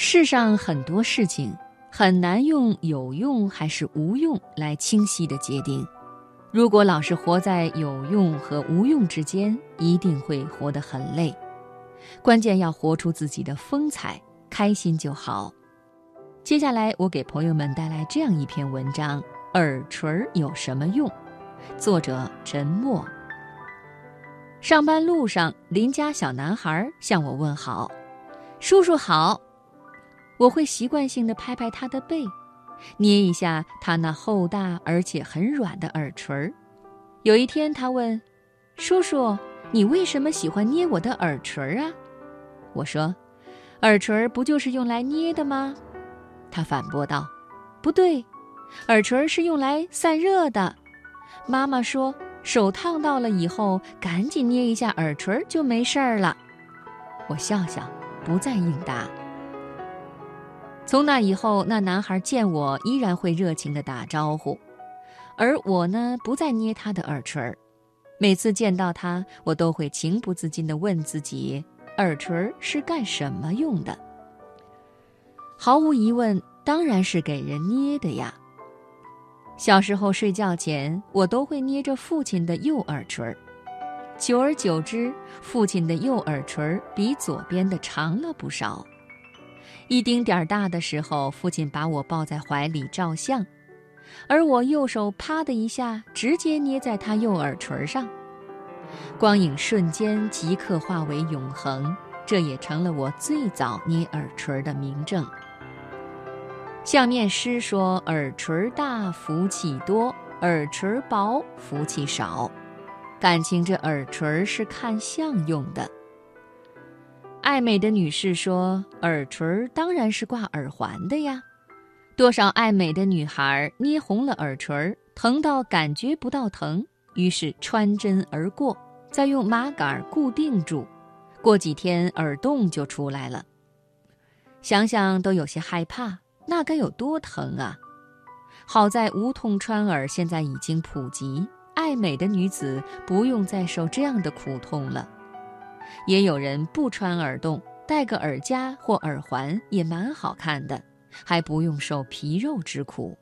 世上很多事情很难用有用还是无用来清晰的界定。如果老是活在有用和无用之间，一定会活得很累。关键要活出自己的风采，开心就好。接下来，我给朋友们带来这样一篇文章：耳垂有什么用？作者陈默。上班路上，邻家小男孩向我问好：“叔叔好。”我会习惯性的拍拍他的背。捏一下他那厚大而且很软的耳垂儿。有一天，他问：“叔叔，你为什么喜欢捏我的耳垂儿啊？”我说：“耳垂儿不就是用来捏的吗？”他反驳道：“不对，耳垂儿是用来散热的。妈妈说，手烫到了以后，赶紧捏一下耳垂儿就没事儿了。”我笑笑，不再应答。从那以后，那男孩见我依然会热情地打招呼，而我呢，不再捏他的耳垂儿。每次见到他，我都会情不自禁地问自己：耳垂儿是干什么用的？毫无疑问，当然是给人捏的呀。小时候睡觉前，我都会捏着父亲的右耳垂儿，久而久之，父亲的右耳垂儿比左边的长了不少。一丁点儿大的时候，父亲把我抱在怀里照相，而我右手啪的一下，直接捏在他右耳垂上，光影瞬间即刻化为永恒，这也成了我最早捏耳垂的明证。相面师说：“耳垂大福气多，耳垂薄福气少。”感情这耳垂是看相用的。爱美的女士说：“耳垂当然是挂耳环的呀。”多少爱美的女孩捏红了耳垂，疼到感觉不到疼，于是穿针而过，再用麻杆固定住，过几天耳洞就出来了。想想都有些害怕，那该有多疼啊！好在无痛穿耳现在已经普及，爱美的女子不用再受这样的苦痛了。也有人不穿耳洞，戴个耳夹或耳环也蛮好看的，还不用受皮肉之苦。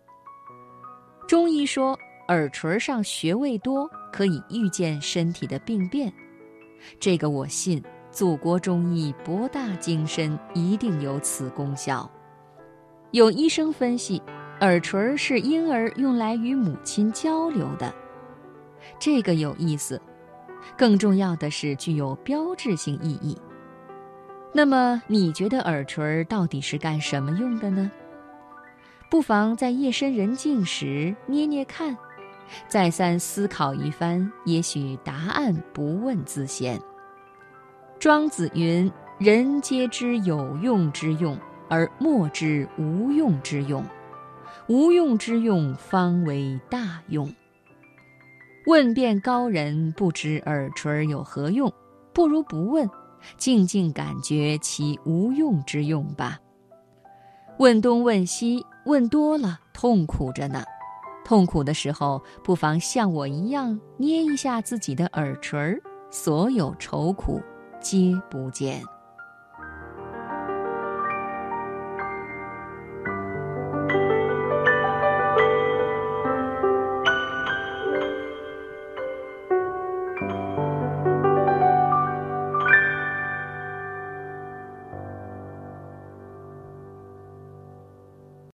中医说，耳垂上穴位多，可以预见身体的病变，这个我信。祖国中医博大精深，一定有此功效。有医生分析，耳垂是婴儿用来与母亲交流的，这个有意思。更重要的是，具有标志性意义。那么，你觉得耳垂到底是干什么用的呢？不妨在夜深人静时捏捏看，再三思考一番，也许答案不问自现。庄子云：“人皆知有用之用，而莫知无用之用。无用之用，方为大用。”问遍高人，不知耳垂有何用，不如不问，静静感觉其无用之用吧。问东问西，问多了痛苦着呢。痛苦的时候，不妨像我一样捏一下自己的耳垂，所有愁苦皆不见。